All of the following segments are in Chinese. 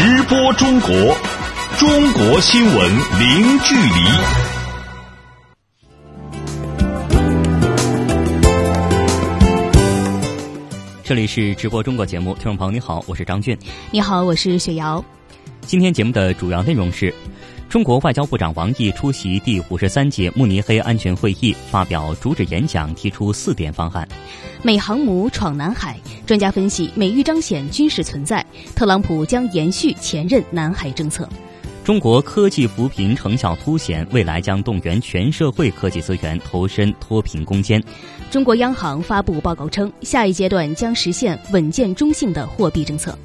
直播中国，中国新闻零距离。这里是直播中国节目，听众朋友你好，我是张俊。你好，我是雪瑶。今天节目的主要内容是。中国外交部长王毅出席第五十三届慕尼黑安全会议，发表主旨演讲，提出四点方案。美航母闯南海，专家分析美欲彰显军事存在，特朗普将延续前任南海政策。中国科技扶贫成效凸显，未来将动员全社会科技资源投身脱贫攻坚。中国央行发布报告称，下一阶段将实现稳健中性的货币政策。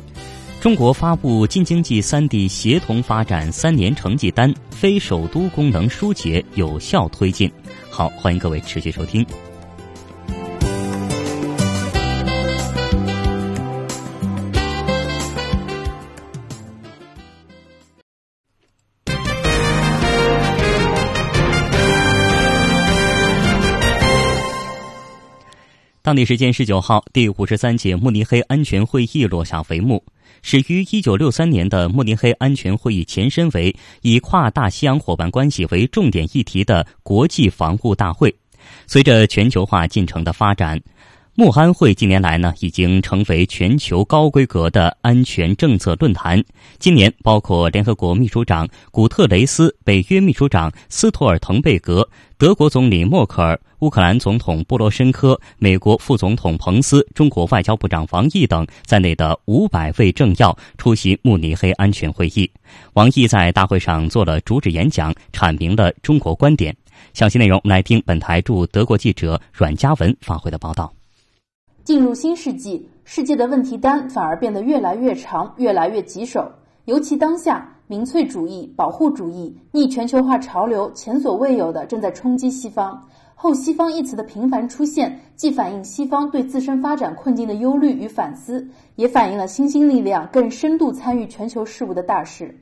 中国发布京津冀三地协同发展三年成绩单，非首都功能疏解有效推进。好，欢迎各位持续收听。当地时间十九号，第五十三届慕尼黑安全会议落下帷幕。始于1963年的慕尼黑安全会议前身为以跨大西洋伙伴关系为重点议题的国际防务大会。随着全球化进程的发展，慕安会近年来呢已经成为全球高规格的安全政策论坛。今年，包括联合国秘书长古特雷斯、北约秘书长斯托尔滕贝格。德国总理默克尔、乌克兰总统波罗申科、美国副总统彭斯、中国外交部长王毅等在内的五百位政要出席慕尼黑安全会议。王毅在大会上做了主旨演讲，阐明了中国观点。详细内容来听本台驻德国记者阮嘉文发回的报道。进入新世纪，世界的问题单反而变得越来越长，越来越棘手，尤其当下。民粹主义、保护主义、逆全球化潮流前所未有的正在冲击西方。后西方一词的频繁出现，既反映西方对自身发展困境的忧虑与反思，也反映了新兴力量更深度参与全球事务的大势。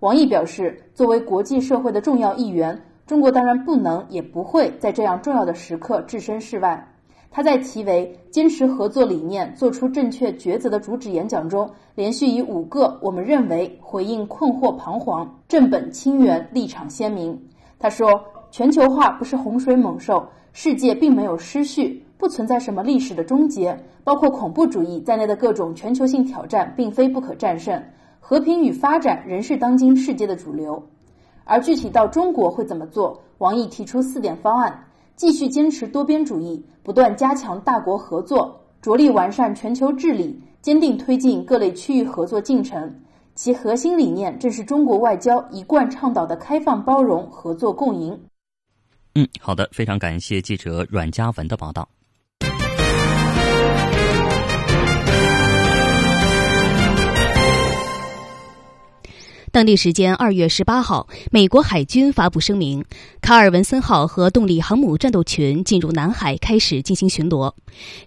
王毅表示，作为国际社会的重要一员，中国当然不能也不会在这样重要的时刻置身事外。他在题为“坚持合作理念，做出正确抉择”的主旨演讲中，连续以五个我们认为回应困惑彷徨、正本清源、立场鲜明。他说：“全球化不是洪水猛兽，世界并没有失序，不存在什么历史的终结，包括恐怖主义在内的各种全球性挑战并非不可战胜，和平与发展仍是当今世界的主流。”而具体到中国会怎么做，王毅提出四点方案。继续坚持多边主义，不断加强大国合作，着力完善全球治理，坚定推进各类区域合作进程。其核心理念正是中国外交一贯倡导的开放、包容、合作、共赢。嗯，好的，非常感谢记者阮嘉文的报道。当地时间二月十八号，美国海军发布声明，卡尔文森号和动力航母战斗群进入南海开始进行巡逻。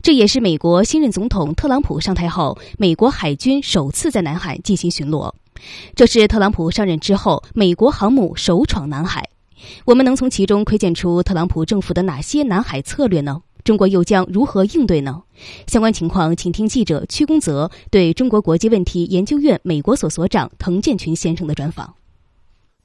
这也是美国新任总统特朗普上台后，美国海军首次在南海进行巡逻。这是特朗普上任之后，美国航母首闯南海。我们能从其中窥见出特朗普政府的哪些南海策略呢？中国又将如何应对呢？相关情况，请听记者屈公泽对中国国际问题研究院美国所所长滕建群先生的专访。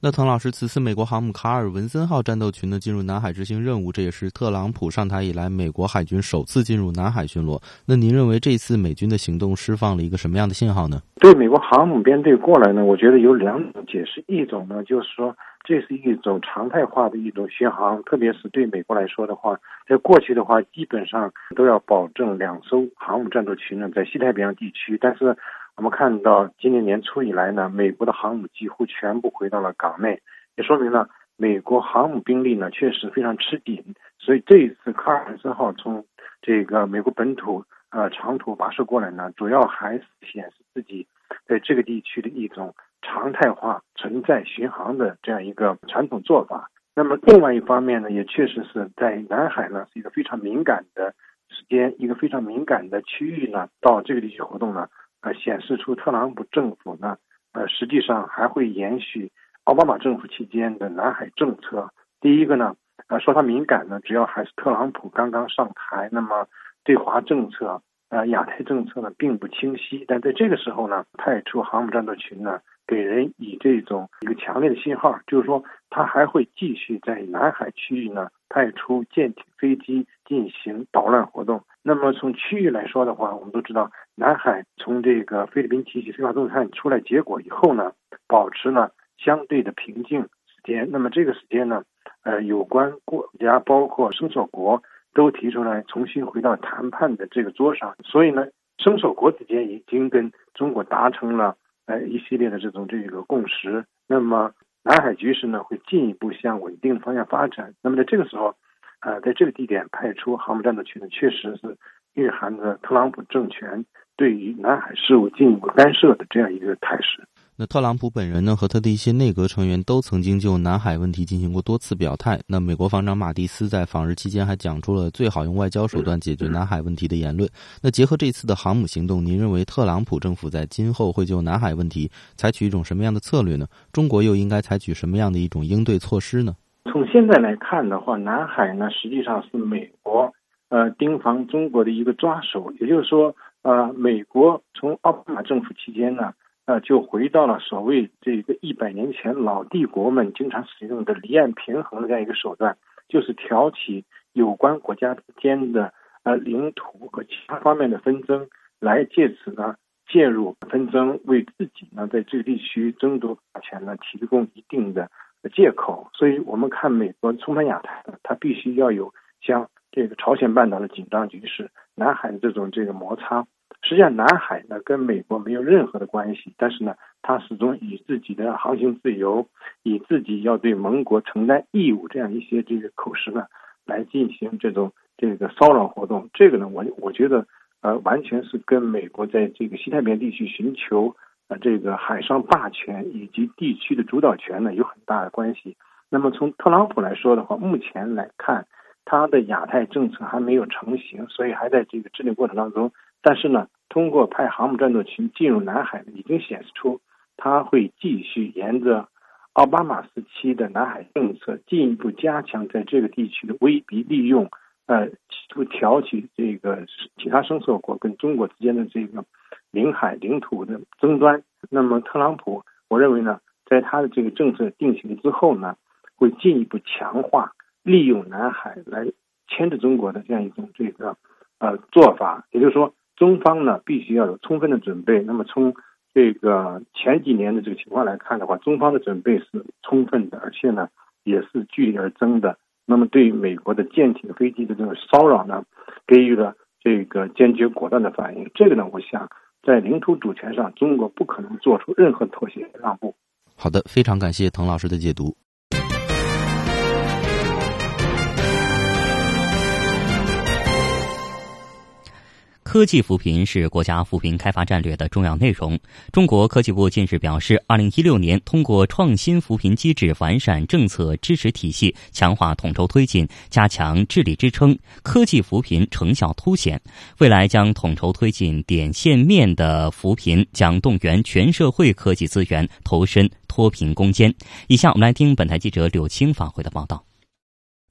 那滕老师，此次美国航母卡尔文森号战斗群呢进入南海执行任务，这也是特朗普上台以来美国海军首次进入南海巡逻。那您认为这次美军的行动释放了一个什么样的信号呢？对美国航母编队过来呢，我觉得有两种解释，一种呢就是说。这是一种常态化的一种巡航，特别是对美国来说的话，在过去的话，基本上都要保证两艘航母战斗群呢在西太平洋地区。但是我们看到今年年初以来呢，美国的航母几乎全部回到了港内，也说明了美国航母兵力呢确实非常吃紧。所以这一次卡尔文森号从这个美国本土呃长途跋涉过来呢，主要还是显示自己在这个地区的一种。常态化存在巡航的这样一个传统做法。那么，另外一方面呢，也确实是在南海呢是一个非常敏感的时间，一个非常敏感的区域呢，到这个地区活动呢，呃，显示出特朗普政府呢，呃，实际上还会延续奥巴马政府期间的南海政策。第一个呢，呃，说它敏感呢，主要还是特朗普刚刚上台，那么对华政策呃亚太政策呢并不清晰。但在这个时候呢，派出航母战斗群呢，给人以这种一个强烈的信号，就是说它还会继续在南海区域呢派出舰艇、飞机进行捣乱活动。那么从区域来说的话，我们都知道，南海从这个菲律宾提起非法动探出来结果以后呢，保持了相对的平静时间。那么这个时间呢，呃，有关国家包括生手国都提出来重新回到谈判的这个桌上。所以呢，生手国之间已经跟中国达成了呃一系列的这种这个共识。那么南海局势呢，会进一步向稳定的方向发展。那么在这个时候。呃，在这个地点派出航母战斗群呢，确实是蕴含着特朗普政权对于南海事务进一步干涉的这样一个态势。特朗普本人呢，和他的一些内阁成员都曾经就南海问题进行过多次表态。那美国防长马蒂斯在访日期间还讲出了最好用外交手段解决南海问题的言论。那结合这次的航母行动，您认为特朗普政府在今后会就南海问题采取一种什么样的策略呢？中国又应该采取什么样的一种应对措施呢？从现在来看的话，南海呢实际上是美国呃盯防中国的一个抓手，也就是说，呃，美国从奥巴马政府期间呢，呃，就回到了所谓这个一百年前老帝国们经常使用的离岸平衡的这样一个手段，就是挑起有关国家之间的呃领土和其他方面的纷争，来借此呢介入纷争，为自己呢在这个地区争夺霸权呢提供一定的。借口，所以我们看美国冲翻亚太，它必须要有像这个朝鲜半岛的紧张局势、南海的这种这个摩擦。实际上，南海呢跟美国没有任何的关系，但是呢，它始终以自己的航行自由、以自己要对盟国承担义务这样一些这个口实呢，来进行这种这个骚扰活动。这个呢，我我觉得呃，完全是跟美国在这个西太平洋地区寻求。啊，这个海上霸权以及地区的主导权呢，有很大的关系。那么从特朗普来说的话，目前来看，他的亚太政策还没有成型，所以还在这个制定过程当中。但是呢，通过派航母战斗群进入南海，已经显示出他会继续沿着奥巴马时期的南海政策，进一步加强在这个地区的威逼利用，呃，企图挑起这个其他生色国跟中国之间的这个。领海领土的争端，那么特朗普，我认为呢，在他的这个政策定型之后呢，会进一步强化利用南海来牵制中国的这样一种这个呃做法。也就是说，中方呢必须要有充分的准备。那么从这个前几年的这个情况来看的话，中方的准备是充分的，而且呢也是据理而争的。那么对美国的舰艇、飞机的这个骚扰呢，给予了这个坚决果断的反应。这个呢，我想。在领土主权上，中国不可能做出任何妥协让步。好的，非常感谢滕老师的解读。科技扶贫是国家扶贫开发战略的重要内容。中国科技部近日表示，二零一六年通过创新扶贫机制完善政策支持体系，强化统筹推进，加强治理支撑，科技扶贫成效凸显。未来将统筹推进点线面的扶贫，将动员全社会科技资源投身脱贫攻坚。以下我们来听本台记者柳青发回的报道。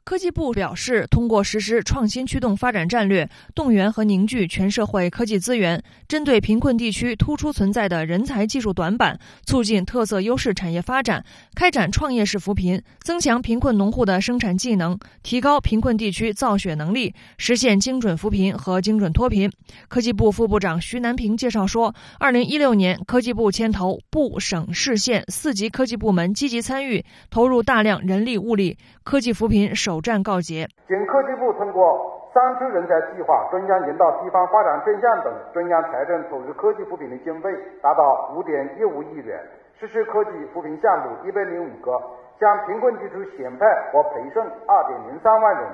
科技部表示，通过实施创新驱动发展战略，动员和凝聚全社会科技资源，针对贫困地区突出存在的人才技术短板，促进特色优势产业发展，开展创业式扶贫，增强贫困农户的生产技能，提高贫困地区造血能力，实现精准扶贫和精准脱贫。科技部副部长徐南平介绍说，二零一六年，科技部牵头部、省、市、县四级科技部门积极参与，投入大量人力物力，科技扶贫首。首战告捷。经科技部通过“三区人才计划”中央引导地方发展专项等中央财政投入科技扶贫的经费达到五点一五亿元，实施科技扶贫项目一百零五个，向贫困地区选派和培训二点零三万人，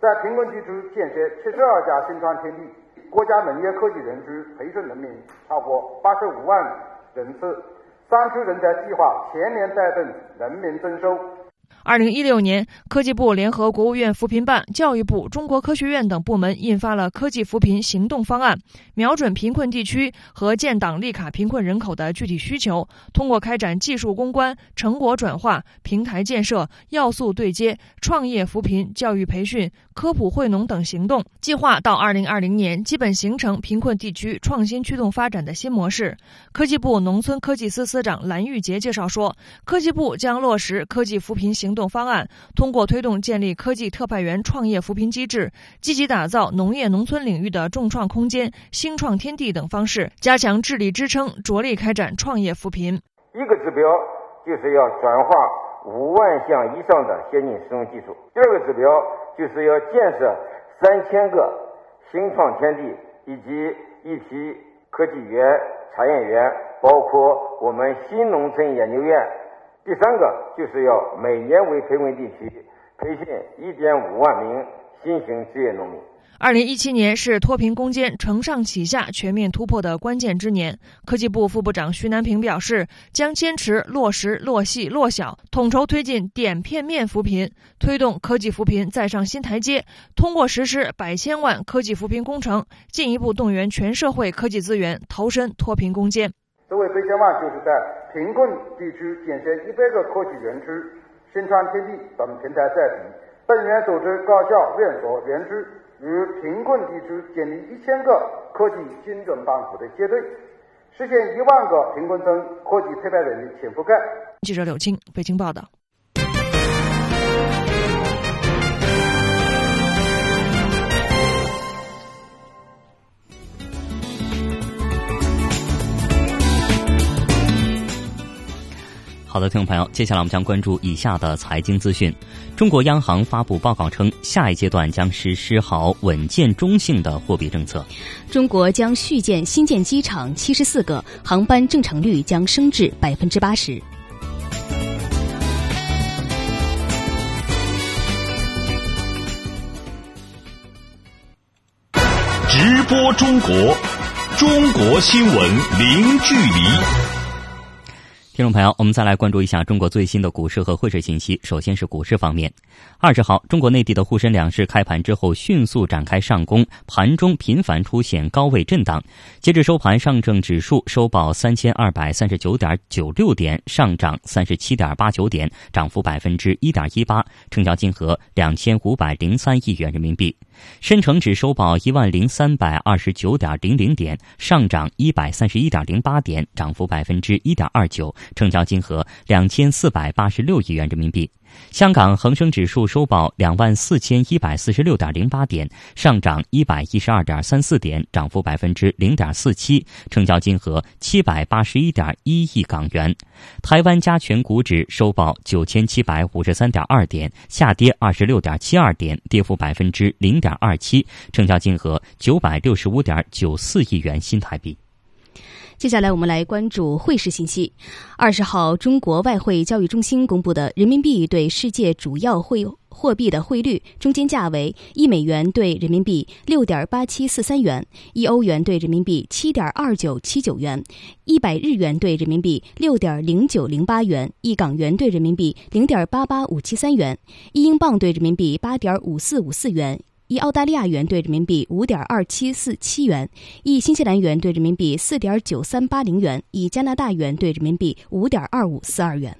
在贫困地区建设七十二家新创天地，国家农业科技园区培训人民超过八十五万人次。三区人才计划全年带动人民增收。二零一六年，科技部联合国务院扶贫办、教育部、中国科学院等部门印发了科技扶贫行动方案，瞄准贫困地区和建档立卡贫困人口的具体需求，通过开展技术攻关、成果转化、平台建设、要素对接、创业扶贫、教育培训、科普惠农等行动，计划到二零二零年基本形成贫困地区创新驱动发展的新模式。科技部农村科技司司长蓝玉杰介绍说，科技部将落实科技扶贫行动。方案通过推动建立科技特派员创业扶贫机制，积极打造农业农村领域的众创空间、新创天地等方式，加强智力支撑，着力开展创业扶贫。一个指标就是要转化五万项以上的先进实用技术；第二个指标就是要建设三千个新创天地以及一批科技园、产业园，包括我们新农村研究院。第三个就是要每年为贫困地区培训一点五万名新型职业农民。二零一七年是脱贫攻坚、承上启下全面突破的关键之年。科技部副部长徐南平表示，将坚持落实落细落小，统筹推进点片面扶贫，推动科技扶贫再上新台阶。通过实施百千万科技扶贫工程，进一步动员全社会科技资源，投身脱贫攻坚。这位百千万就是在。贫困地区建设一百个科技园区、新创天地等平台在地，本院组织高校、院所、园区与贫困地区建立一千个科技精准帮扶的结对，实现一万个贫困村科技特派员的全覆盖。记者柳青，北京报道。好的，听众朋友，接下来我们将关注以下的财经资讯。中国央行发布报告称，下一阶段将实施好稳健中性的货币政策。中国将续建新建机场七十四个，航班正常率将升至百分之八十。直播中国，中国新闻零距离。听众朋友，我们再来关注一下中国最新的股市和汇市信息。首先是股市方面，二十号，中国内地的沪深两市开盘之后迅速展开上攻，盘中频繁出现高位震荡。截至收盘，上证指数收报三千二百三十九点九六点，上涨三十七点八九点，涨幅百分之一点一八，成交金额两千五百零三亿元人民币。深成指收报一万零三百二十九点零零点，上涨一百三十一点零八点，涨幅百分之一点二九。成交金额两千四百八十六亿元人民币。香港恒生指数收报两万四千一百四十六点零八点，上涨一百一十二点三四点，涨幅百分之零点四七，成交金额七百八十一点一亿港元。台湾加权股指收报九千七百五十三点二点，下跌二十六点七二点，跌幅百分之零点二七，成交金额九百六十五点九四亿元新台币。接下来我们来关注汇市信息。二十号，中国外汇交易中心公布的人民币对世界主要汇货币的汇率中间价为：一美元兑人民币六点八七四三元，一欧元兑人民币七点二九七九元，一百日元兑人民币六点零九零八元，一港元兑人民币零点八八五七三元，一英镑兑人民币八点五四五四元。一澳大利亚元兑人民币五点二七四七元，一新西兰元兑人民币四点九三八零元，一加拿大元兑人民币五点二五四二元。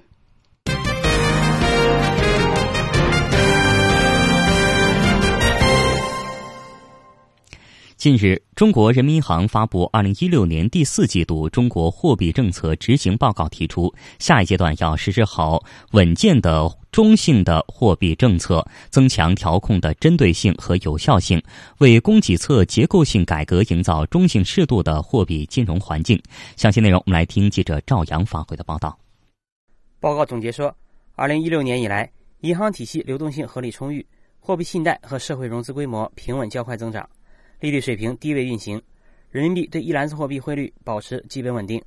近日，中国人民银行发布二零一六年第四季度中国货币政策执行报告，提出下一阶段要实施好稳健的中性的货币政策，增强调控的针对性和有效性，为供给侧结构性改革营造中性适度的货币金融环境。详细内容，我们来听记者赵阳发回的报道。报告总结说，二零一六年以来，银行体系流动性合理充裕，货币信贷和社会融资规模平稳较快增长。利率水平低位运行，人民币对一篮子货币汇率保持基本稳定，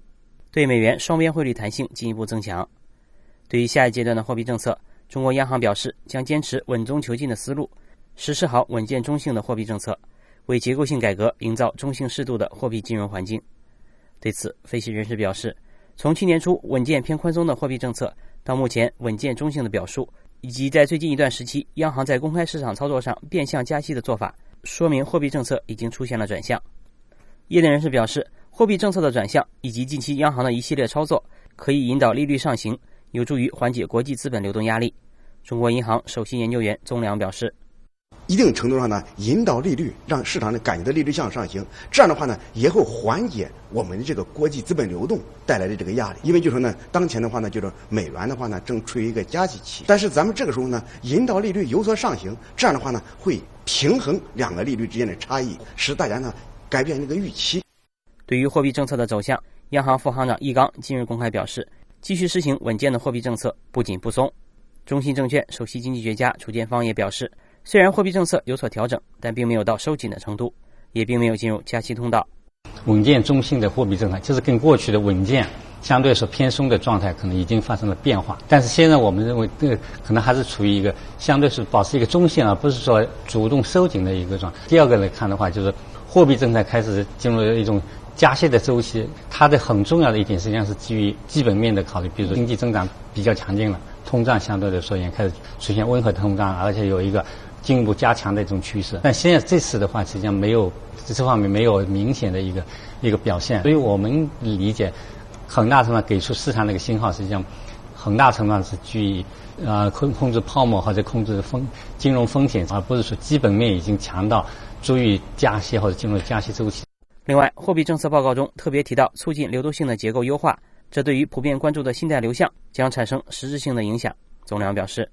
对美元双边汇率弹性进一步增强。对于下一阶段的货币政策，中国央行表示将坚持稳中求进的思路，实施好稳健中性的货币政策，为结构性改革营造中性适度的货币金融环境。对此，分析人士表示，从去年初稳健偏宽松的货币政策到目前稳健中性的表述，以及在最近一段时期，央行在公开市场操作上变相加息的做法，说明货币政策已经出现了转向。业内人士表示，货币政策的转向以及近期央行的一系列操作，可以引导利率上行，有助于缓解国际资本流动压力。中国银行首席研究员宗良表示。一定程度上呢，引导利率，让市场的感觉到利率向上行，这样的话呢，也会缓解我们的这个国际资本流动带来的这个压力。因为就说呢，当前的话呢，就是美元的话呢，正处于一个加息期，但是咱们这个时候呢，引导利率有所上行，这样的话呢，会平衡两个利率之间的差异，使大家呢改变这个预期。对于货币政策的走向，央行副行长易纲近日公开表示，继续实行稳健的货币政策，不紧不松。中信证券首席经济学家楚建芳也表示。虽然货币政策有所调整，但并没有到收紧的程度，也并没有进入加息通道。稳健中性的货币政策，就是跟过去的稳健相对说偏松的状态，可能已经发生了变化。但是现在我们认为，这个可能还是处于一个相对是保持一个中性，而不是说主动收紧的一个状态。第二个来看的话，就是货币政策开始进入了一种加息的周期。它的很重要的一点，实际上是基于基本面的考虑，比如说经济增长比较强劲了，通胀相对来说也开始出现温和通胀，而且有一个。进一步加强的一种趋势，但现在这次的话，实际上没有这方面没有明显的一个一个表现，所以我们理解，很大程度上给出市场的一个信号，实际上很大程度上是基于呃控控制泡沫或者控制风金融风险，而不是说基本面已经强到足以加息或者进入加息周期。另外，货币政策报告中特别提到促进流动性的结构优化，这对于普遍关注的信贷流向将产生实质性的影响。总量表示。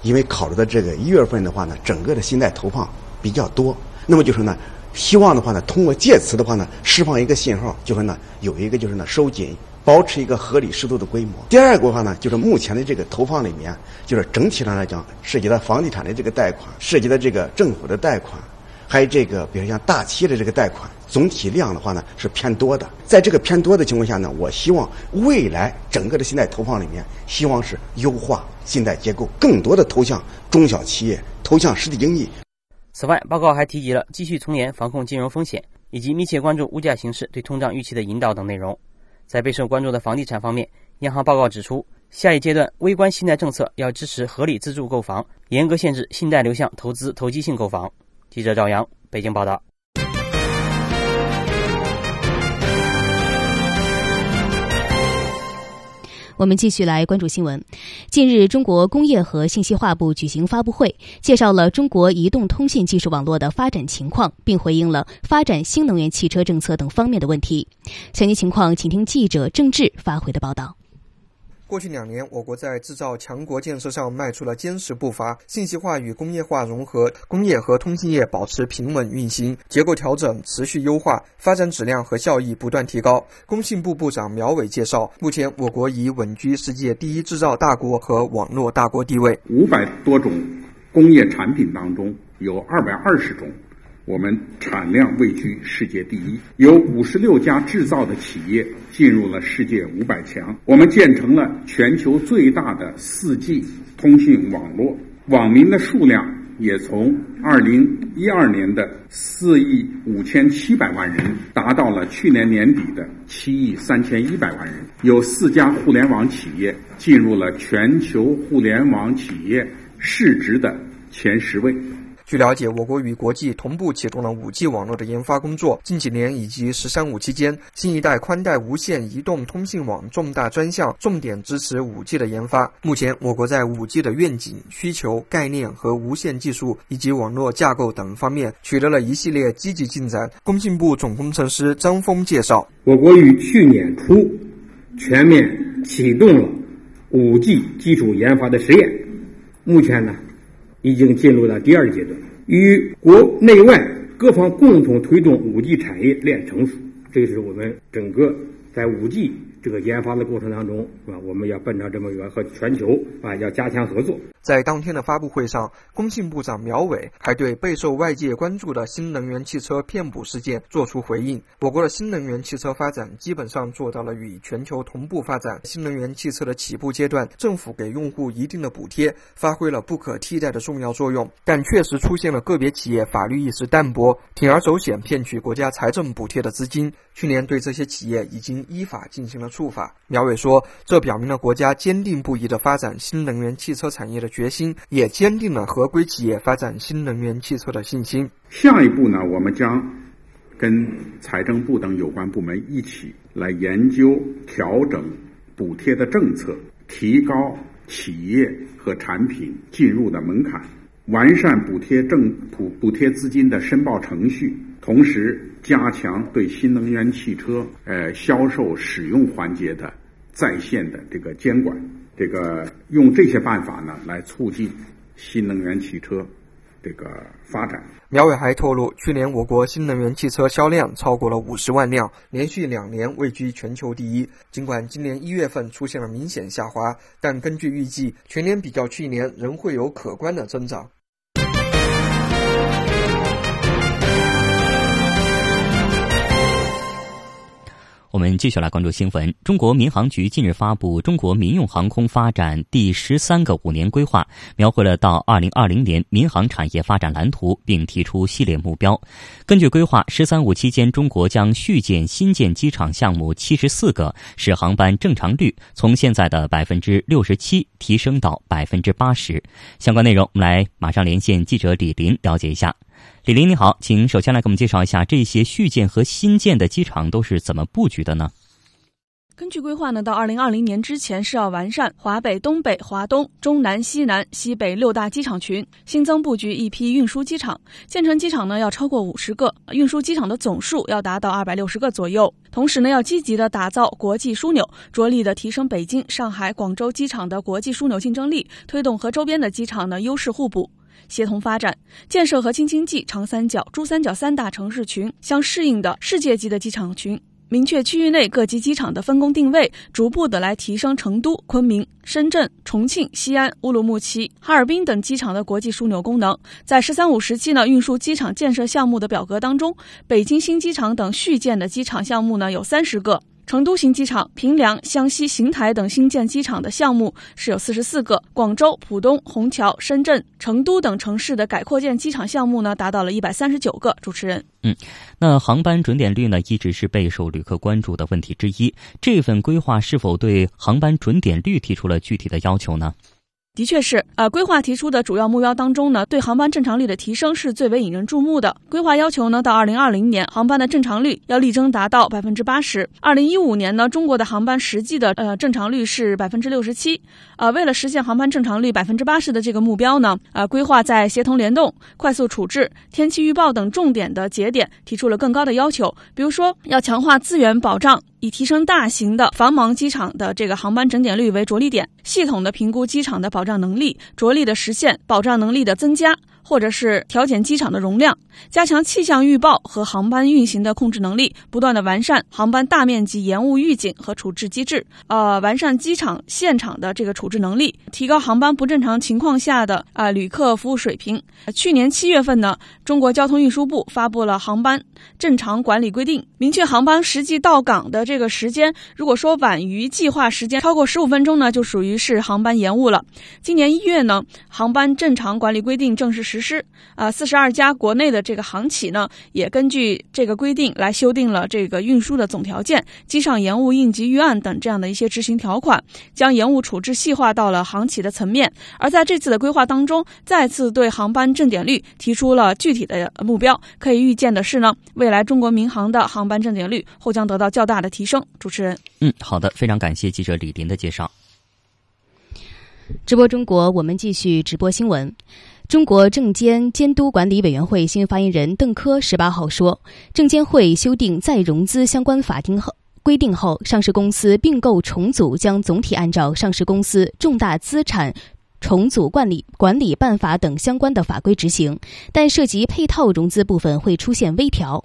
因为考虑到这个一月份的话呢，整个的信贷投放比较多，那么就是呢，希望的话呢，通过借此的话呢，释放一个信号，就是呢，有一个就是呢，收紧，保持一个合理适度的规模。第二个的话呢，就是目前的这个投放里面，就是整体上来讲，涉及到房地产的这个贷款，涉及到这个政府的贷款。还有这个，比如像大企业的这个贷款，总体量的话呢是偏多的。在这个偏多的情况下呢，我希望未来整个的信贷投放里面，希望是优化信贷结构，更多的投向中小企业，投向实体经济。此外，报告还提及了继续从严防控金融风险，以及密切关注物价形势对通胀预期的引导等内容。在备受关注的房地产方面，央行报告指出，下一阶段微观信贷政策要支持合理自住购房，严格限制信贷流向投资投机性购房。记者赵阳，北京报道。我们继续来关注新闻。近日，中国工业和信息化部举行发布会，介绍了中国移动通信技术网络的发展情况，并回应了发展新能源汽车政策等方面的问题。详细情况，请听记者郑智发回的报道。过去两年，我国在制造强国建设上迈出了坚实步伐，信息化与工业化融合，工业和通信业保持平稳运行，结构调整持续优化，发展质量和效益不断提高。工信部部长苗伟介绍，目前我国已稳居世界第一制造大国和网络大国地位。五百多种工业产品当中，有二百二十种。我们产量位居世界第一，有五十六家制造的企业进入了世界五百强。我们建成了全球最大的四 G 通信网络，网民的数量也从二零一二年的四亿五千七百万人，达到了去年年底的七亿三千一百万人。有四家互联网企业进入了全球互联网企业市值的前十位。据了解，我国与国际同步启动了 5G 网络的研发工作。近几年以及“十三五”期间，新一代宽带无线移动通信网重大专项重点支持 5G 的研发。目前，我国在 5G 的愿景、需求、概念和无线技术以及网络架构等方面取得了一系列积极进展。工信部总工程师张峰介绍，我国于去年初全面启动了 5G 基础研发的实验，目前呢。已经进入了第二阶段，与国内外各方共同推动五 G 产业链成熟，这是我们整个在五 G。这个研发的过程当中，啊，我们要奔着这么一个和全球啊要加强合作。在当天的发布会上，工信部长苗伟还对备受外界关注的新能源汽车骗补事件作出回应。我国的新能源汽车发展基本上做到了与全球同步发展。新能源汽车的起步阶段，政府给用户一定的补贴，发挥了不可替代的重要作用。但确实出现了个别企业法律意识淡薄，铤而走险骗取国家财政补贴的资金。去年对这些企业已经依法进行了。触法。苗伟说，这表明了国家坚定不移的发展新能源汽车产业的决心，也坚定了合规企业发展新能源汽车的信心。下一步呢，我们将跟财政部等有关部门一起来研究调整补贴的政策，提高企业和产品进入的门槛。完善补贴政补补贴资金的申报程序，同时加强对新能源汽车呃销售使用环节的在线的这个监管，这个用这些办法呢来促进新能源汽车这个发展。苗伟还透露，去年我国新能源汽车销量超过了五十万辆，连续两年位居全球第一。尽管今年一月份出现了明显下滑，但根据预计，全年比较去年仍会有可观的增长。我们继续来关注新闻。中国民航局近日发布《中国民用航空发展第十三个五年规划》，描绘了到二零二零年民航产业发展蓝图，并提出系列目标。根据规划，“十三五”期间，中国将续建、新建机场项目七十四个，使航班正常率从现在的百分之六十七提升到百分之八十。相关内容，我们来马上连线记者李林了解一下。李林，你好，请首先来给我们介绍一下这些续建和新建的机场都是怎么布局的呢？根据规划呢，到二零二零年之前是要完善华北、东北、华东、中南、西南、西北六大机场群，新增布局一批运输机场，建成机场呢要超过五十个，运输机场的总数要达到二百六十个左右。同时呢，要积极的打造国际枢纽，着力的提升北京、上海、广州机场的国际枢纽竞争力，推动和周边的机场呢优势互补。协同发展，建设和京津冀、长三角、珠三角三大城市群相适应的世界级的机场群，明确区域内各级机场的分工定位，逐步的来提升成都、昆明、深圳、重庆、西安、乌鲁木齐、哈尔滨等机场的国际枢纽功能。在“十三五”时期呢，运输机场建设项目的表格当中，北京新机场等续建的机场项目呢有三十个。成都新机场、平凉、湘西邢台等新建机场的项目是有四十四个，广州、浦东、虹桥、深圳、成都等城市的改扩建机场项目呢，达到了一百三十九个。主持人，嗯，那航班准点率呢，一直是备受旅客关注的问题之一。这份规划是否对航班准点率提出了具体的要求呢？的确是，呃，规划提出的主要目标当中呢，对航班正常率的提升是最为引人注目的。规划要求呢，到二零二零年，航班的正常率要力争达到百分之八十。二零一五年呢，中国的航班实际的呃正常率是百分之六十七。呃，为了实现航班正常率百分之八十的这个目标呢，呃，规划在协同联动、快速处置、天气预报等重点的节点提出了更高的要求，比如说要强化资源保障。以提升大型的繁忙机场的这个航班整点率为着力点，系统的评估机场的保障能力，着力的实现保障能力的增加。或者是调减机场的容量，加强气象预报和航班运行的控制能力，不断的完善航班大面积延误预警和处置机制，呃，完善机场现场的这个处置能力，提高航班不正常情况下的啊旅客服务水平。去年七月份呢，中国交通运输部发布了航班正常管理规定，明确航班实际到港的这个时间，如果说晚于计划时间超过十五分钟呢，就属于是航班延误了。今年一月呢，航班正常管理规定正式。实施啊，四十二家国内的这个航企呢，也根据这个规定来修订了这个运输的总条件、机上延误应急预案等这样的一些执行条款，将延误处置细化到了航企的层面。而在这次的规划当中，再次对航班正点率提出了具体的目标。可以预见的是呢，未来中国民航的航班正点率或将得到较大的提升。主持人，嗯，好的，非常感谢记者李林的介绍。直播中国，我们继续直播新闻。中国证监监督管理委员会新闻发言人邓科十八号说，证监会修订再融资相关法定后规定后，上市公司并购重组将总体按照上市公司重大资产。重组管理管理办法等相关的法规执行，但涉及配套融资部分会出现微调。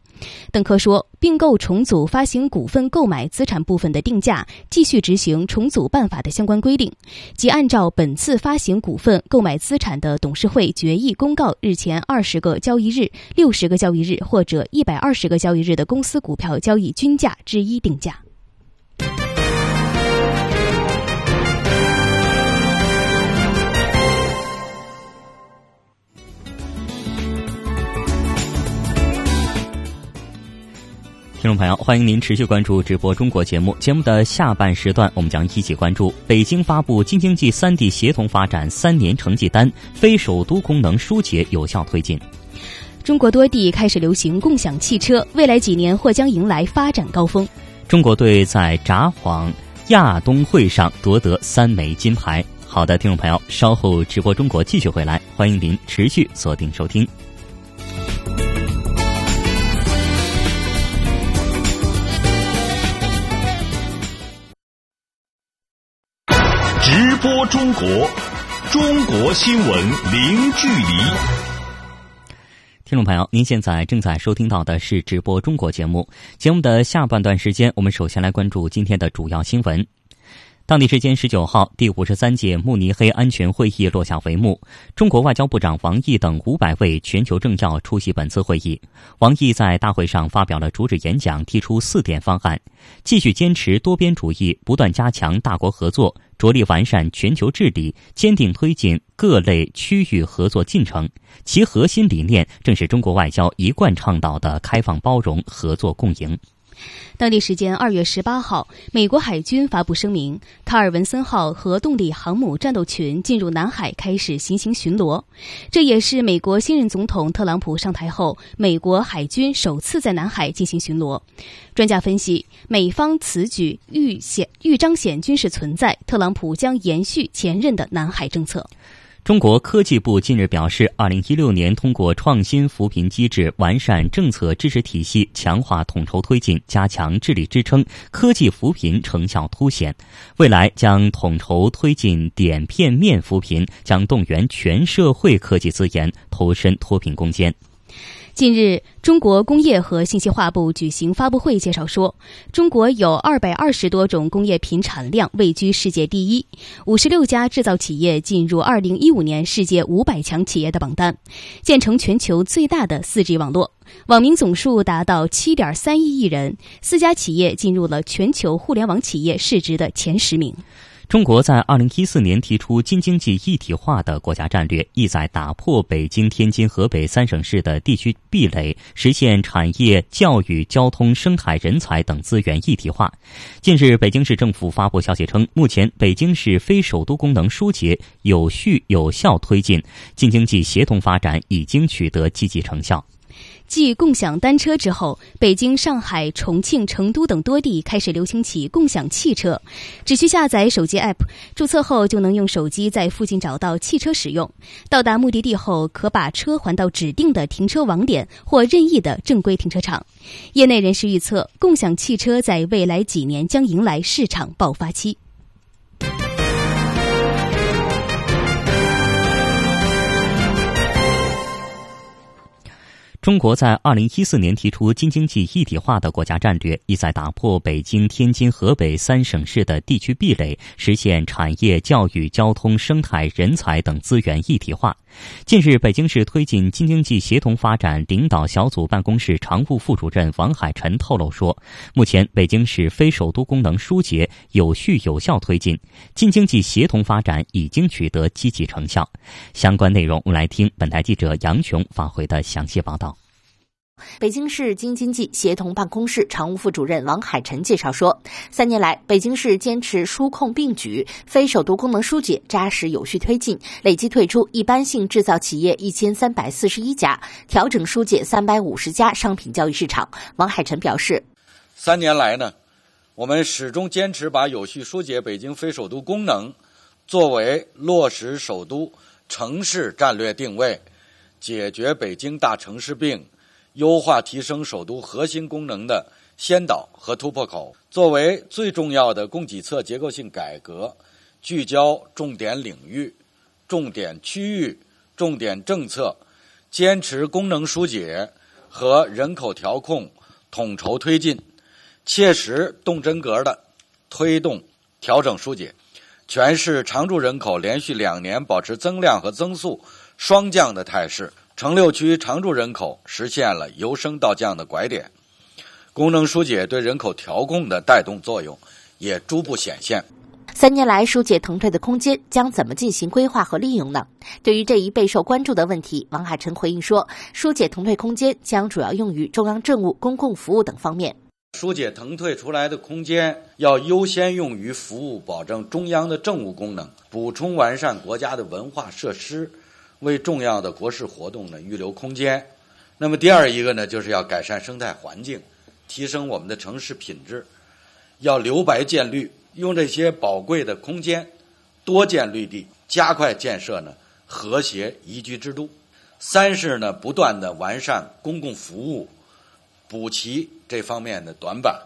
邓科说，并购重组发行股份购买资产部分的定价继续执行重组办法的相关规定，即按照本次发行股份购买资产的董事会决议公告日前二十个交易日、六十个交易日或者一百二十个交易日的公司股票交易均价之一定价。听听众朋友，欢迎您持续关注直播中国节目。节目的下半时段，我们将一起关注北京发布京津冀三地协同发展三年成绩单，非首都功能疏解有效推进。中国多地开始流行共享汽车，未来几年或将迎来发展高峰。中国队在札幌亚冬会上夺得三枚金牌。好的，听众朋友，稍后直播中国继续回来，欢迎您持续锁定收听。播中国，中国新闻零距离。听众朋友，您现在正在收听到的是直播中国节目。节目的下半段时间，我们首先来关注今天的主要新闻。当地时间十九号，第五十三届慕尼黑安全会议落下帷幕。中国外交部长王毅等五百位全球政要出席本次会议。王毅在大会上发表了主旨演讲，提出四点方案：继续坚持多边主义，不断加强大国合作，着力完善全球治理，坚定推进各类区域合作进程。其核心理念正是中国外交一贯倡导的开放、包容、合作共赢。当地时间二月十八号，美国海军发布声明，卡尔文森号核动力航母战斗群进入南海开始行刑巡逻。这也是美国新任总统特朗普上台后，美国海军首次在南海进行巡逻。专家分析，美方此举欲显欲彰显军事存在，特朗普将延续前任的南海政策。中国科技部近日表示，二零一六年通过创新扶贫机制、完善政策支持体系、强化统筹推进、加强治理支撑，科技扶贫成效凸显。未来将统筹推进点片面扶贫，将动员全社会科技资源投身脱贫攻坚。近日，中国工业和信息化部举行发布会，介绍说，中国有二百二十多种工业品产量位居世界第一，五十六家制造企业进入二零一五年世界五百强企业的榜单，建成全球最大的四 G 网络，网民总数达到七点三亿亿人，四家企业进入了全球互联网企业市值的前十名。中国在二零一四年提出京津冀一体化的国家战略，意在打破北京、天津、河北三省市的地区壁垒，实现产业、教育、交通、生态、人才等资源一体化。近日，北京市政府发布消息称，目前北京市非首都功能疏解有序有效推进，京津冀协同发展已经取得积极成效。继共享单车之后，北京、上海、重庆、成都等多地开始流行起共享汽车。只需下载手机 App，注册后就能用手机在附近找到汽车使用。到达目的地后，可把车还到指定的停车网点或任意的正规停车场。业内人士预测，共享汽车在未来几年将迎来市场爆发期。中国在二零一四年提出京津冀一体化的国家战略，意在打破北京、天津、河北三省市的地区壁垒，实现产业、教育、交通、生态、人才等资源一体化。近日，北京市推进京津冀协同发展领导小组办公室常务副主任王海晨透露说，目前北京市非首都功能疏解有序有效推进，京津冀协同发展已经取得积极成效。相关内容，我们来听本台记者杨琼发回的详细报道。北京市京津冀协同办公室常务副主任王海晨介绍说，三年来，北京市坚持疏控并举、非首都功能疏解扎实有序推进，累计退出一般性制造企业一千三百四十一家，调整疏解三百五十家商品交易市场。王海晨表示，三年来呢，我们始终坚持把有序疏解北京非首都功能作为落实首都城市战略定位，解决北京大城市病。优化提升首都核心功能的先导和突破口，作为最重要的供给侧结构性改革，聚焦重点领域、重点区域、重点政策，坚持功能疏解和人口调控统筹推进，切实动真格的推动调整疏解。全市常住人口连续两年保持增量和增速双降的态势。城六区常住人口实现了由升到降的拐点，功能疏解对人口调控的带动作用也逐步显现。三年来，疏解腾退的空间将怎么进行规划和利用呢？对于这一备受关注的问题，王海晨回应说：“疏解腾退空间将主要用于中央政务、公共服务等方面。”疏解腾退出来的空间要优先用于服务保证中央的政务功能，补充完善国家的文化设施，为重要的国事活动呢预留空间。那么第二一个呢，就是要改善生态环境，提升我们的城市品质，要留白建绿，用这些宝贵的空间多建绿地，加快建设呢和谐宜居之都。三是呢，不断的完善公共服务，补齐这方面的短板，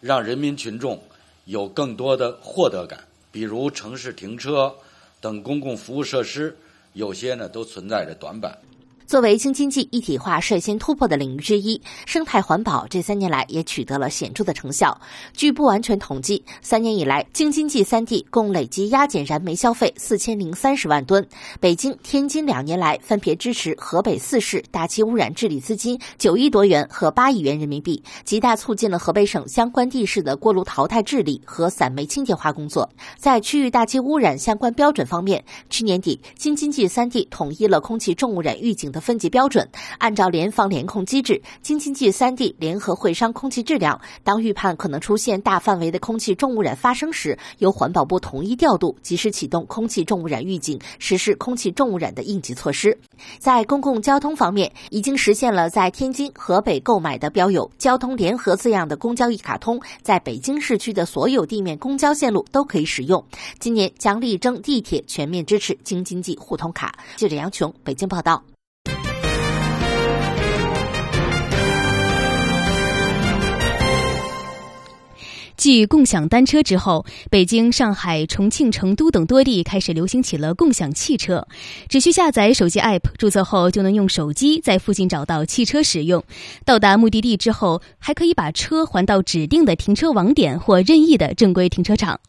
让人民群众有更多的获得感。比如城市停车等公共服务设施，有些呢都存在着短板。作为京津冀一体化率先突破的领域之一，生态环保这三年来也取得了显著的成效。据不完全统计，三年以来，京津冀三地共累计压减燃煤消费四千零三十万吨。北京、天津两年来分别支持河北四市大气污染治理资金九亿多元和八亿元人民币，极大促进了河北省相关地市的锅炉淘汰治理和散煤清洁化工作。在区域大气污染相关标准方面，去年底，京津冀三地统一了空气重污染预警。的分级标准，按照联防联控机制，京津冀三地联合会商空气质量。当预判可能出现大范围的空气重污染发生时，由环保部统一调度，及时启动空气重污染预警，实施空气重污染的应急措施。在公共交通方面，已经实现了在天津、河北购买的标有“交通联合”字样的公交一卡通，在北京市区的所有地面公交线路都可以使用。今年将力争地铁全面支持京津冀互通卡。记者杨琼，北京报道。继共享单车之后，北京、上海、重庆、成都等多地开始流行起了共享汽车。只需下载手机 App，注册后就能用手机在附近找到汽车使用。到达目的地之后，还可以把车还到指定的停车网点或任意的正规停车场。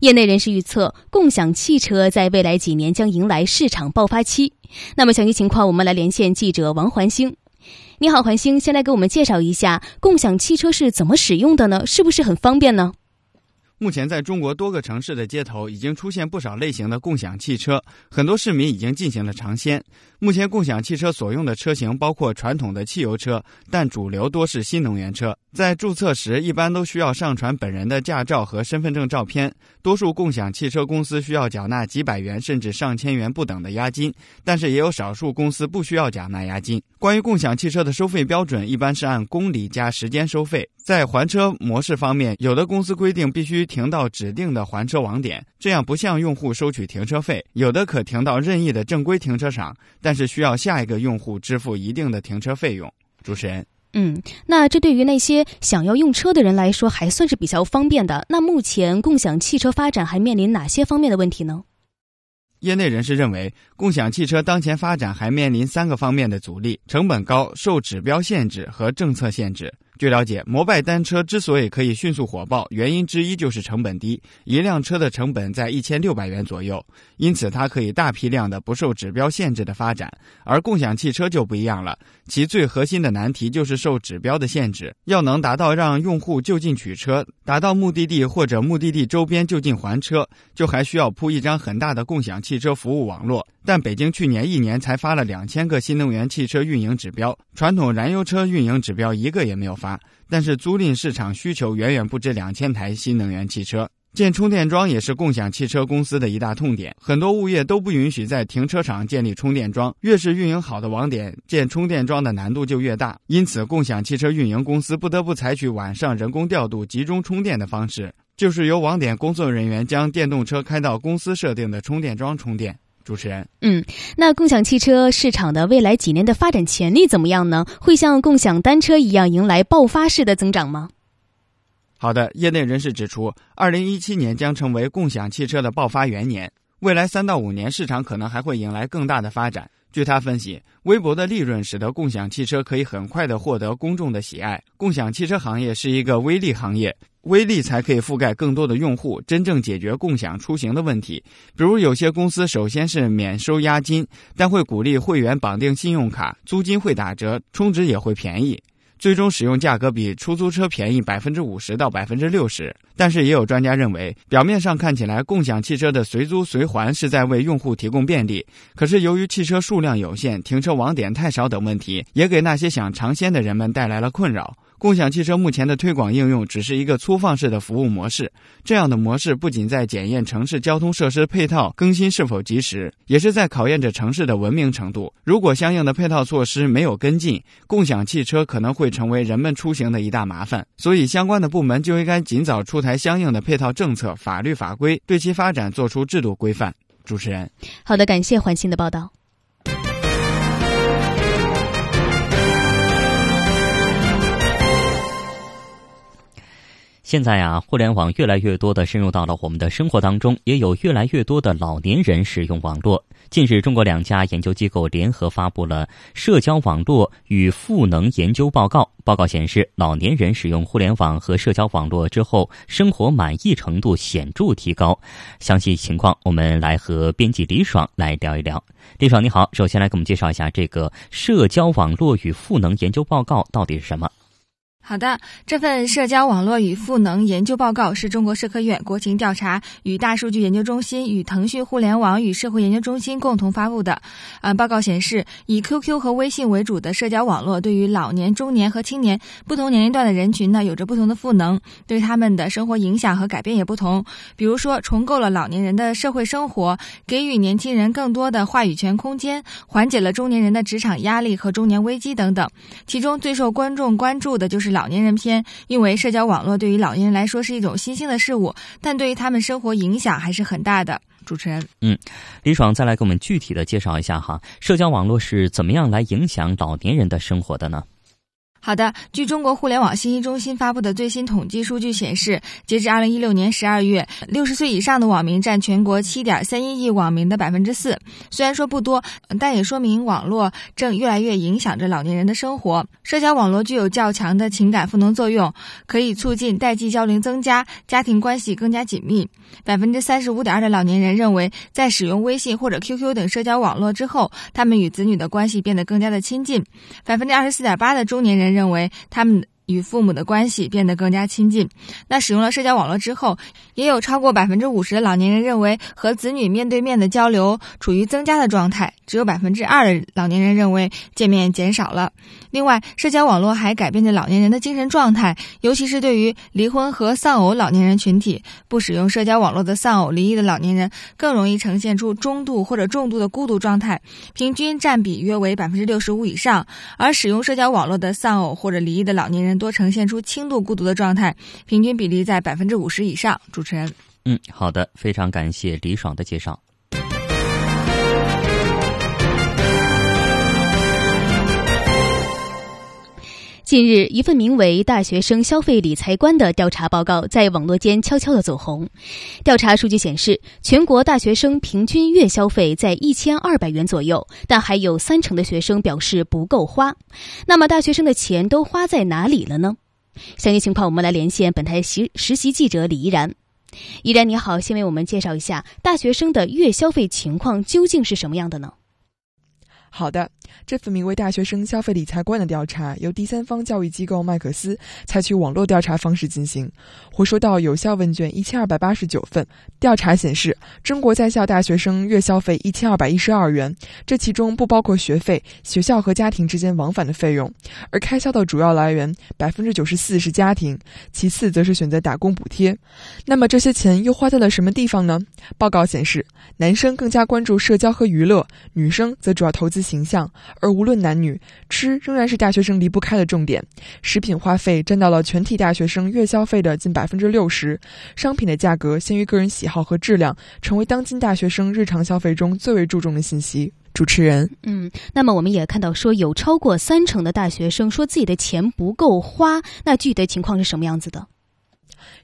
业内人士预测，共享汽车在未来几年将迎来市场爆发期。那么，详细情况我们来连线记者王环星。你好，环星，先来给我们介绍一下共享汽车是怎么使用的呢？是不是很方便呢？目前，在中国多个城市的街头已经出现不少类型的共享汽车，很多市民已经进行了尝鲜。目前，共享汽车所用的车型包括传统的汽油车，但主流多是新能源车。在注册时，一般都需要上传本人的驾照和身份证照片。多数共享汽车公司需要缴纳几百元甚至上千元不等的押金，但是也有少数公司不需要缴纳押金。关于共享汽车的收费标准，一般是按公里加时间收费。在还车模式方面，有的公司规定必须停到指定的还车网点，这样不向用户收取停车费；有的可停到任意的正规停车场，但是需要下一个用户支付一定的停车费用。主持人，嗯，那这对于那些想要用车的人来说，还算是比较方便的。那目前共享汽车发展还面临哪些方面的问题呢？业内人士认为，共享汽车当前发展还面临三个方面的阻力：成本高、受指标限制和政策限制。据了解，摩拜单车之所以可以迅速火爆，原因之一就是成本低，一辆车的成本在一千六百元左右，因此它可以大批量的不受指标限制的发展。而共享汽车就不一样了，其最核心的难题就是受指标的限制，要能达到让用户就近取车，达到目的地或者目的地周边就近还车，就还需要铺一张很大的共享汽车服务网络。但北京去年一年才发了两千个新能源汽车运营指标，传统燃油车运营指标一个也没有发。但是租赁市场需求远远不止两千台新能源汽车，建充电桩也是共享汽车公司的一大痛点。很多物业都不允许在停车场建立充电桩，越是运营好的网点，建充电桩的难度就越大。因此，共享汽车运营公司不得不采取晚上人工调度、集中充电的方式，就是由网点工作人员将电动车开到公司设定的充电桩充电。主持人，嗯，那共享汽车市场的未来几年的发展潜力怎么样呢？会像共享单车一样迎来爆发式的增长吗？好的，业内人士指出，二零一七年将成为共享汽车的爆发元年，未来三到五年市场可能还会迎来更大的发展。据他分析，微薄的利润使得共享汽车可以很快的获得公众的喜爱。共享汽车行业是一个微利行业，微利才可以覆盖更多的用户，真正解决共享出行的问题。比如，有些公司首先是免收押金，但会鼓励会员绑定信用卡，租金会打折，充值也会便宜。最终使用价格比出租车便宜百分之五十到百分之六十，但是也有专家认为，表面上看起来共享汽车的随租随还是在为用户提供便利，可是由于汽车数量有限、停车网点太少等问题，也给那些想尝鲜的人们带来了困扰。共享汽车目前的推广应用只是一个粗放式的服务模式，这样的模式不仅在检验城市交通设施配套更新是否及时，也是在考验着城市的文明程度。如果相应的配套措施没有跟进，共享汽车可能会成为人们出行的一大麻烦。所以，相关的部门就应该尽早出台相应的配套政策、法律法规，对其发展做出制度规范。主持人，好的，感谢环新的报道。现在啊，互联网越来越多的深入到了我们的生活当中，也有越来越多的老年人使用网络。近日，中国两家研究机构联合发布了《社交网络与赋能研究报告》。报告显示，老年人使用互联网和社交网络之后，生活满意程度显著提高。详细情况，我们来和编辑李爽来聊一聊。李爽，你好，首先来给我们介绍一下这个《社交网络与赋能研究报告》到底是什么？好的，这份社交网络与赋能研究报告是中国社科院国情调查与大数据研究中心与腾讯互联网与社会研究中心共同发布的。呃，报告显示，以 QQ 和微信为主的社交网络对于老年、中年和青年不同年龄段的人群呢，有着不同的赋能，对他们的生活影响和改变也不同。比如说，重构了老年人的社会生活，给予年轻人更多的话语权空间，缓解了中年人的职场压力和中年危机等等。其中最受观众关注的就是老。老年人篇，因为社交网络对于老年人来说是一种新兴的事物，但对于他们生活影响还是很大的。主持人，嗯，李爽再来给我们具体的介绍一下哈，社交网络是怎么样来影响老年人的生活的呢？好的，据中国互联网信息中心发布的最新统计数据显示，截至二零一六年十二月，六十岁以上的网民占全国七点三一亿网民的百分之四。虽然说不多，但也说明网络正越来越影响着老年人的生活。社交网络具有较强的情感赋能作用，可以促进代际交流增加，家庭关系更加紧密。百分之三十五点二的老年人认为，在使用微信或者 QQ 等社交网络之后，他们与子女的关系变得更加的亲近。百分之二十四点八的中年人。认为他们与父母的关系变得更加亲近。那使用了社交网络之后，也有超过百分之五十的老年人认为和子女面对面的交流处于增加的状态，只有百分之二的老年人认为见面减少了。另外，社交网络还改变着老年人的精神状态，尤其是对于离婚和丧偶老年人群体，不使用社交网络的丧偶离异的老年人更容易呈现出中度或者重度的孤独状态，平均占比约为百分之六十五以上；而使用社交网络的丧偶或者离异的老年人多呈现出轻度孤独的状态，平均比例在百分之五十以上。主持人，嗯，好的，非常感谢李爽的介绍。近日，一份名为《大学生消费理财观》的调查报告在网络间悄悄的走红。调查数据显示，全国大学生平均月消费在一千二百元左右，但还有三成的学生表示不够花。那么，大学生的钱都花在哪里了呢？详细情况，我们来连线本台实实习记者李怡然。怡然，你好，先为我们介绍一下大学生的月消费情况究竟是什么样的呢？好的，这份名为《大学生消费理财观》的调查，由第三方教育机构麦克斯采取网络调查方式进行，回收到有效问卷一千二百八十九份。调查显示，中国在校大学生月消费一千二百一十二元，这其中不包括学费、学校和家庭之间往返的费用，而开销的主要来源百分之九十四是家庭，其次则是选择打工补贴。那么这些钱又花在了什么地方呢？报告显示，男生更加关注社交和娱乐，女生则主要投资。形象，而无论男女，吃仍然是大学生离不开的重点。食品花费占到了全体大学生月消费的近百分之六十，商品的价格先于个人喜好和质量，成为当今大学生日常消费中最为注重的信息。主持人，嗯，那么我们也看到说，有超过三成的大学生说自己的钱不够花，那具体的情况是什么样子的？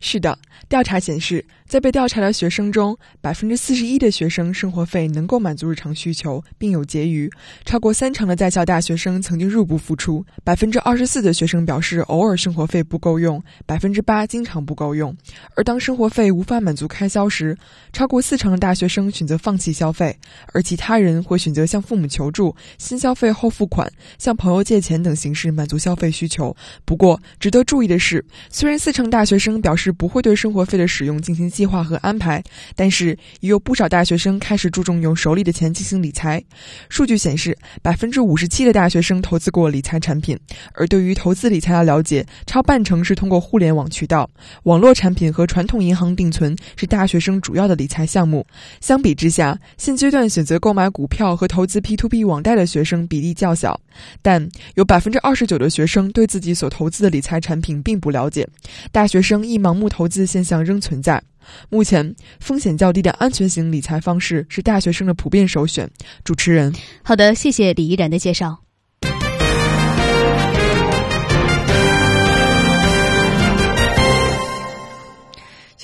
是的，调查显示。在被调查的学生中，百分之四十一的学生生活费能够满足日常需求，并有结余；超过三成的在校大学生曾经入不敷出。百分之二十四的学生表示偶尔生活费不够用，百分之八经常不够用。而当生活费无法满足开销时，超过四成的大学生选择放弃消费，而其他人会选择向父母求助、先消费后付款、向朋友借钱等形式满足消费需求。不过，值得注意的是，虽然四成大学生表示不会对生活费的使用进行。计划和安排，但是也有不少大学生开始注重用手里的钱进行理财。数据显示，百分之五十七的大学生投资过理财产品，而对于投资理财的了解，超半成是通过互联网渠道。网络产品和传统银行定存是大学生主要的理财项目。相比之下，现阶段选择购买股票和投资 P to P 网贷的学生比例较小，但有百分之二十九的学生对自己所投资的理财产品并不了解。大学生易盲目投资现象仍存在。目前，风险较低的安全型理财方式是大学生的普遍首选。主持人，好的，谢谢李依然的介绍。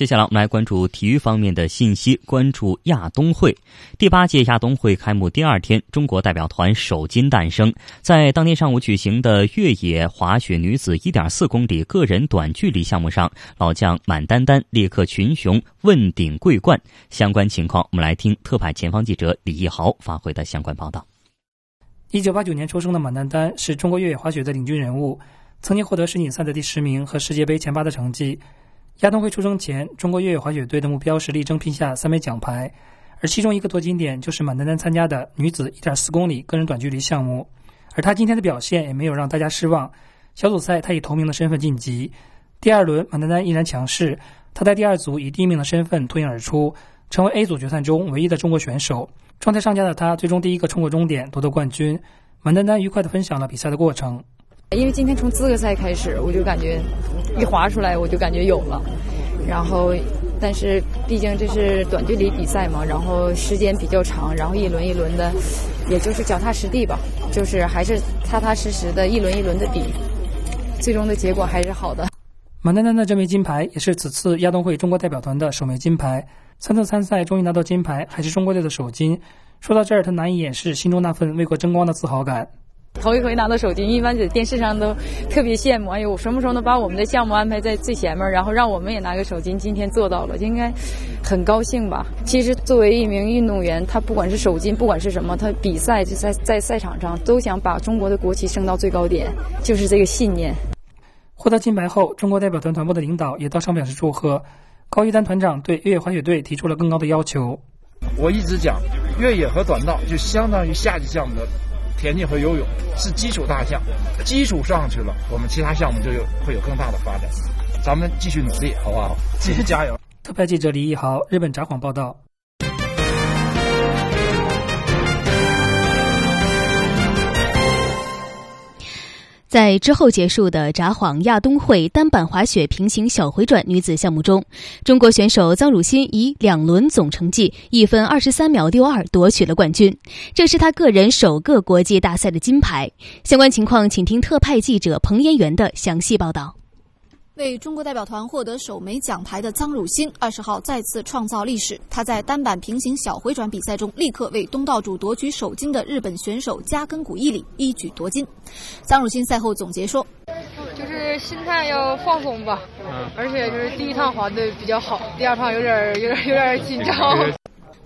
接下来，我们来关注体育方面的信息。关注亚冬会，第八届亚冬会开幕第二天，中国代表团首金诞生。在当天上午举行的越野滑雪女子1.4公里个人短距离项目上，老将满丹丹力克群雄，问鼎桂冠。相关情况，我们来听特派前方记者李毅豪发回的相关报道。一九八九年出生的满丹丹是中国越野滑雪的领军人物，曾经获得世锦赛的第十名和世界杯前八的成绩。亚冬会出征前，中国越野滑雪队的目标是力争拼下三枚奖牌，而其中一个夺金点就是满丹丹参加的女子1.4公里个人短距离项目。而她今天的表现也没有让大家失望，小组赛她以头名的身份晋级，第二轮满丹丹依然强势，她在第二组以第一名的身份脱颖而出，成为 A 组决赛中唯一的中国选手。状态上佳的她最终第一个冲过终点夺得冠军。满丹丹愉快地分享了比赛的过程。因为今天从资格赛开始，我就感觉一滑出来，我就感觉有了。然后，但是毕竟这是短距离比赛嘛，然后时间比较长，然后一轮一轮的，也就是脚踏实地吧，就是还是踏踏实实的，一轮一轮的比，最终的结果还是好的。马丹丹的这枚金牌也是此次亚冬会中国代表团的首枚金牌，三次参赛终于拿到金牌，还是中国队的首金。说到这儿，他难以掩饰心中那份为国争光的自豪感。头一回拿到首金，一般在电视上都特别羡慕。哎呦，什么时候能把我们的项目安排在最前面，然后让我们也拿个首金？今天做到了，应该很高兴吧？其实作为一名运动员，他不管是首金，不管是什么，他比赛就在在赛场上都想把中国的国旗升到最高点，就是这个信念。获得金牌后，中国代表团团部的领导也到场表示祝贺。高一丹团长对越野滑雪队提出了更高的要求。我一直讲，越野和短道就相当于夏季项目的。田径和游泳是基础大项，基础上去了，我们其他项目就有会有更大的发展。咱们继续努力，好不好？继续加油！特派记者李毅豪，日本札幌报道。在之后结束的札幌亚冬会单板滑雪平行小回转女子项目中，中国选手臧汝欣以两轮总成绩一分二十三秒六二夺取了冠军，这是她个人首个国际大赛的金牌。相关情况，请听特派记者彭延元的详细报道。为中国代表团获得首枚奖牌的臧汝欣，二十号再次创造历史。他在单板平行小回转比赛中，立刻为东道主夺取首金的日本选手加根古伊里一举夺金。臧汝欣赛后总结说：“就是心态要放松吧，而且就是第一趟滑的比较好，第二趟有点有点有点紧张。”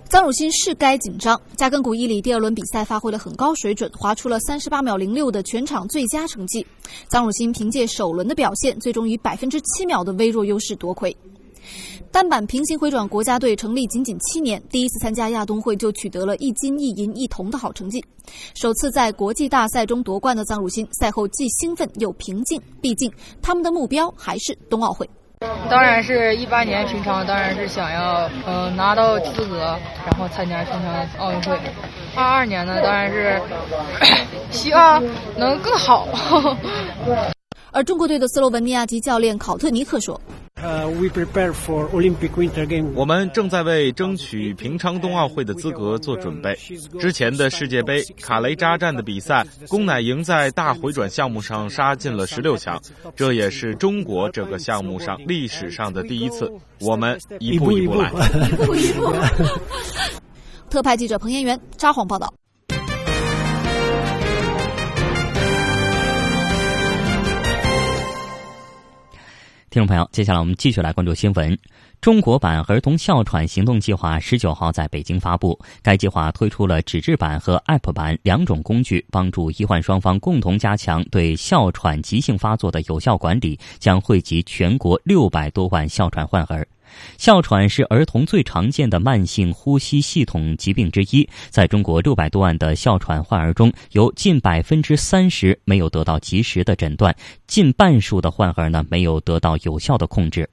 臧汝欣是该紧张。加根古伊里第二轮比赛发挥了很高水准，划出了三十八秒零六的全场最佳成绩。臧汝欣凭借首轮的表现，最终以百分之七秒的微弱优势夺魁。单板平行回转国家队成立仅仅七年，第一次参加亚冬会就取得了一金一银一铜的好成绩。首次在国际大赛中夺冠的臧汝欣赛后既兴奋又平静，毕竟他们的目标还是冬奥会。当然是一八年平昌，当然是想要嗯拿到资格，然后参加平昌奥运会。二二年呢，当然是 希望能更好。而中国队的斯洛文尼亚籍教练考特尼克说。我们正在为争取平昌冬奥会的资格做准备。之前的世界杯卡雷扎站的比赛，龚乃莹在大回转项目上杀进了十六强，这也是中国这个项目上历史上的第一次。我们一步一步来。一步一步 特派记者彭延元札幌报道。听众朋友，接下来我们继续来关注新闻。中国版儿童哮喘行动计划十九号在北京发布，该计划推出了纸质版和 App 版两种工具，帮助医患双方共同加强对哮喘急性发作的有效管理，将惠及全国六百多万哮喘患儿。哮喘是儿童最常见的慢性呼吸系统疾病之一，在中国六百多万的哮喘患儿中，有近百分之三十没有得到及时的诊断，近半数的患儿呢没有得到有效的控制。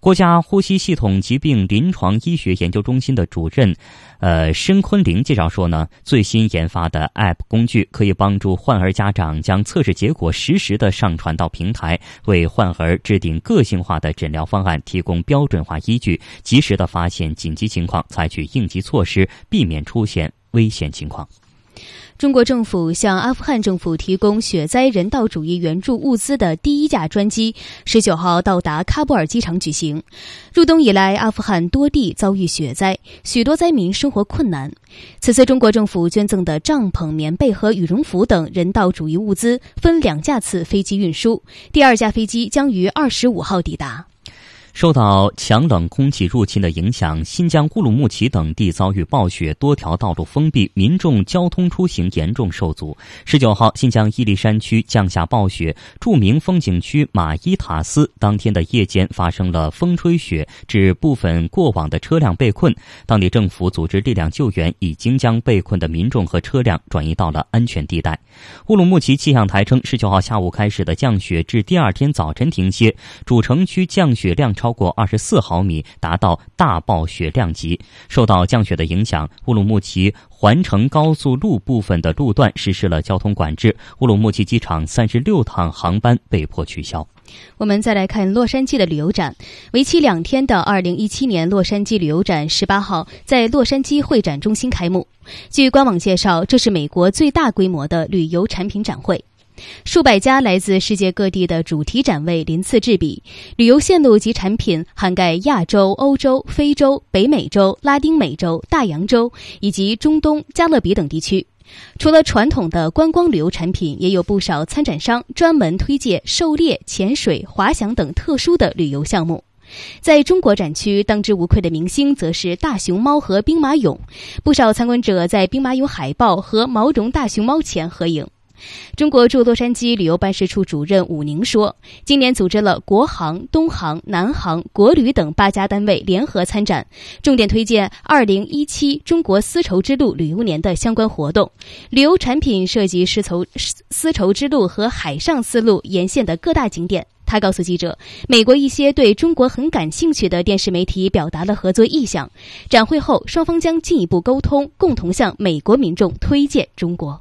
国家呼吸系统疾病临床医学研究中心的主任，呃，申坤林介绍说呢，最新研发的 App 工具可以帮助患儿家长将测试结果实时的上传到平台，为患儿制定个性化的诊疗方案提供标准化依据，及时的发现紧急情况，采取应急措施，避免出现危险情况。中国政府向阿富汗政府提供雪灾人道主义援助物资的第一架专机，十九号到达喀布尔机场举行。入冬以来，阿富汗多地遭遇雪灾，许多灾民生活困难。此次中国政府捐赠的帐篷、棉被和羽绒服等人道主义物资分两架次飞机运输，第二架飞机将于二十五号抵达。受到强冷空气入侵的影响，新疆乌鲁木齐等地遭遇暴雪，多条道路封闭，民众交通出行严重受阻。十九号，新疆伊犁山区降下暴雪，著名风景区马依塔斯当天的夜间发生了风吹雪，致部分过往的车辆被困。当地政府组织力量救援，已经将被困的民众和车辆转移到了安全地带。乌鲁木齐气象台称，十九号下午开始的降雪至第二天早晨停歇，主城区降雪量。超超过二十四毫米，达到大暴雪量级。受到降雪的影响，乌鲁木齐环城高速路部分的路段实施了交通管制。乌鲁木齐机场三十六趟航班被迫取消。我们再来看洛杉矶的旅游展，为期两天的二零一七年洛杉矶旅游展十八号在洛杉矶会展中心开幕。据官网介绍，这是美国最大规模的旅游产品展会。数百家来自世界各地的主题展位鳞次栉比，旅游线路及产品涵盖亚洲、欧洲、非洲、北美洲、拉丁美洲、大洋洲以及中东、加勒比等地区。除了传统的观光旅游产品，也有不少参展商专门推介狩猎、潜水、滑翔等特殊的旅游项目。在中国展区，当之无愧的明星则是大熊猫和兵马俑，不少参观者在兵马俑海报和毛绒大熊猫前合影。中国驻洛杉矶旅游办事处主任武宁说：“今年组织了国航、东航、南航、国旅等八家单位联合参展，重点推荐2017中国丝绸之路旅游年的相关活动。旅游产品涉及丝绸丝绸之路和海上丝路沿线的各大景点。”他告诉记者：“美国一些对中国很感兴趣的电视媒体表达了合作意向。展会后，双方将进一步沟通，共同向美国民众推荐中国。”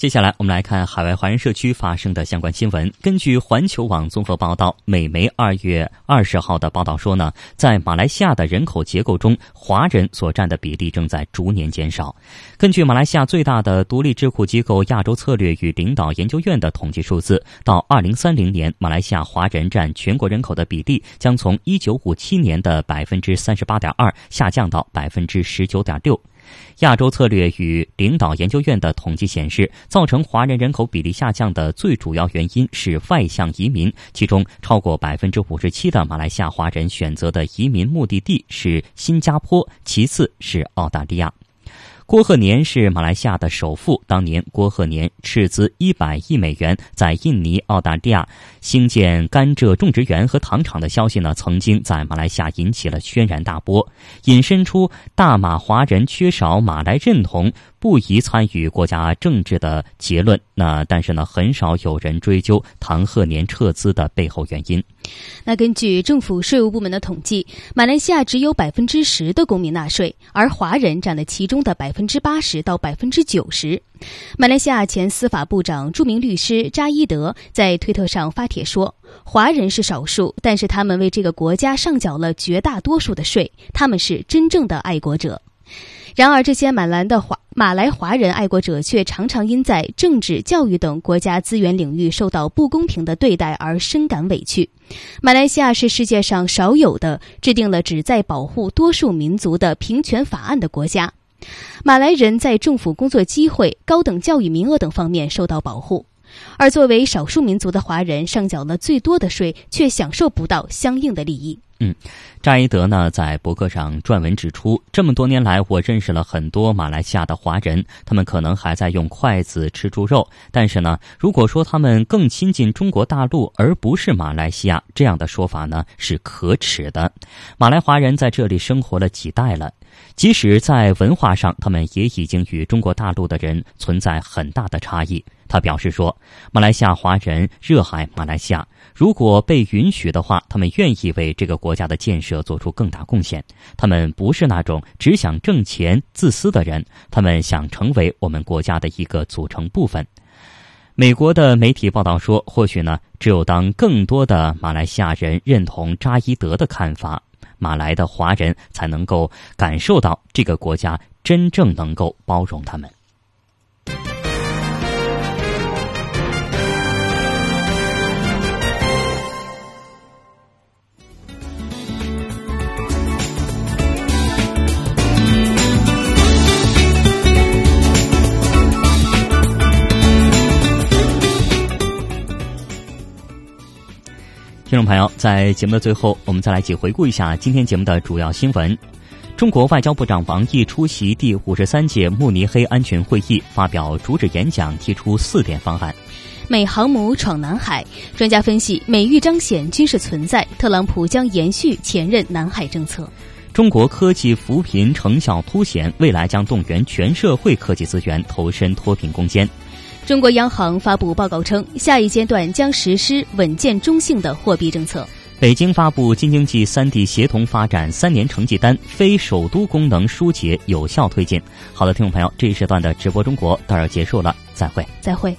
接下来，我们来看海外华人社区发生的相关新闻。根据环球网综合报道，美媒二月二十号的报道说呢，在马来西亚的人口结构中，华人所占的比例正在逐年减少。根据马来西亚最大的独立智库机构亚洲策略与领导研究院的统计数字，到二零三零年，马来西亚华人占全国人口的比例将从一九五七年的百分之三十八点二下降到百分之十九点六。亚洲策略与领导研究院的统计显示，造成华人人口比例下降的最主要原因是外向移民，其中超过百分之五十七的马来西亚华人选择的移民目的地是新加坡，其次是澳大利亚。郭鹤年是马来西亚的首富。当年，郭鹤年斥资一百亿美元在印尼、澳大利亚兴建甘蔗种植园和糖厂的消息呢，曾经在马来西亚引起了轩然大波，引申出大马华人缺少马来认同。不宜参与国家政治的结论。那但是呢，很少有人追究唐鹤年撤资的背后原因。那根据政府税务部门的统计，马来西亚只有百分之十的公民纳税，而华人占了其中的百分之八十到百分之九十。马来西亚前司法部长、著名律师扎伊德在推特上发帖说：“华人是少数，但是他们为这个国家上缴了绝大多数的税，他们是真正的爱国者。”然而，这些马来的华马来华人爱国者却常常因在政治、教育等国家资源领域受到不公平的对待而深感委屈。马来西亚是世界上少有的制定了旨在保护多数民族的平权法案的国家。马来人在政府工作机会、高等教育名额等方面受到保护，而作为少数民族的华人，上缴了最多的税，却享受不到相应的利益。嗯，扎伊德呢在博客上撰文指出，这么多年来，我认识了很多马来西亚的华人，他们可能还在用筷子吃猪肉，但是呢，如果说他们更亲近中国大陆而不是马来西亚，这样的说法呢是可耻的。马来华人在这里生活了几代了，即使在文化上，他们也已经与中国大陆的人存在很大的差异。他表示说，马来西亚华人热爱马来西亚。如果被允许的话，他们愿意为这个国家的建设做出更大贡献。他们不是那种只想挣钱、自私的人，他们想成为我们国家的一个组成部分。美国的媒体报道说，或许呢，只有当更多的马来西亚人认同扎伊德的看法，马来的华人才能够感受到这个国家真正能够包容他们。听众朋友，在节目的最后，我们再来一起回顾一下今天节目的主要新闻。中国外交部长王毅出席第五十三届慕尼黑安全会议，发表主旨演讲，提出四点方案。美航母闯南海，专家分析，美欲彰显军事存在，特朗普将延续前任南海政策。中国科技扶贫成效凸显，未来将动员全社会科技资源投身脱贫攻坚。中国央行发布报告称，下一阶段将实施稳健中性的货币政策。北京发布京津冀三地协同发展三年成绩单，非首都功能疏解有效推进。好的，听众朋友，这一时段的直播中国到这结束了，再会，再会。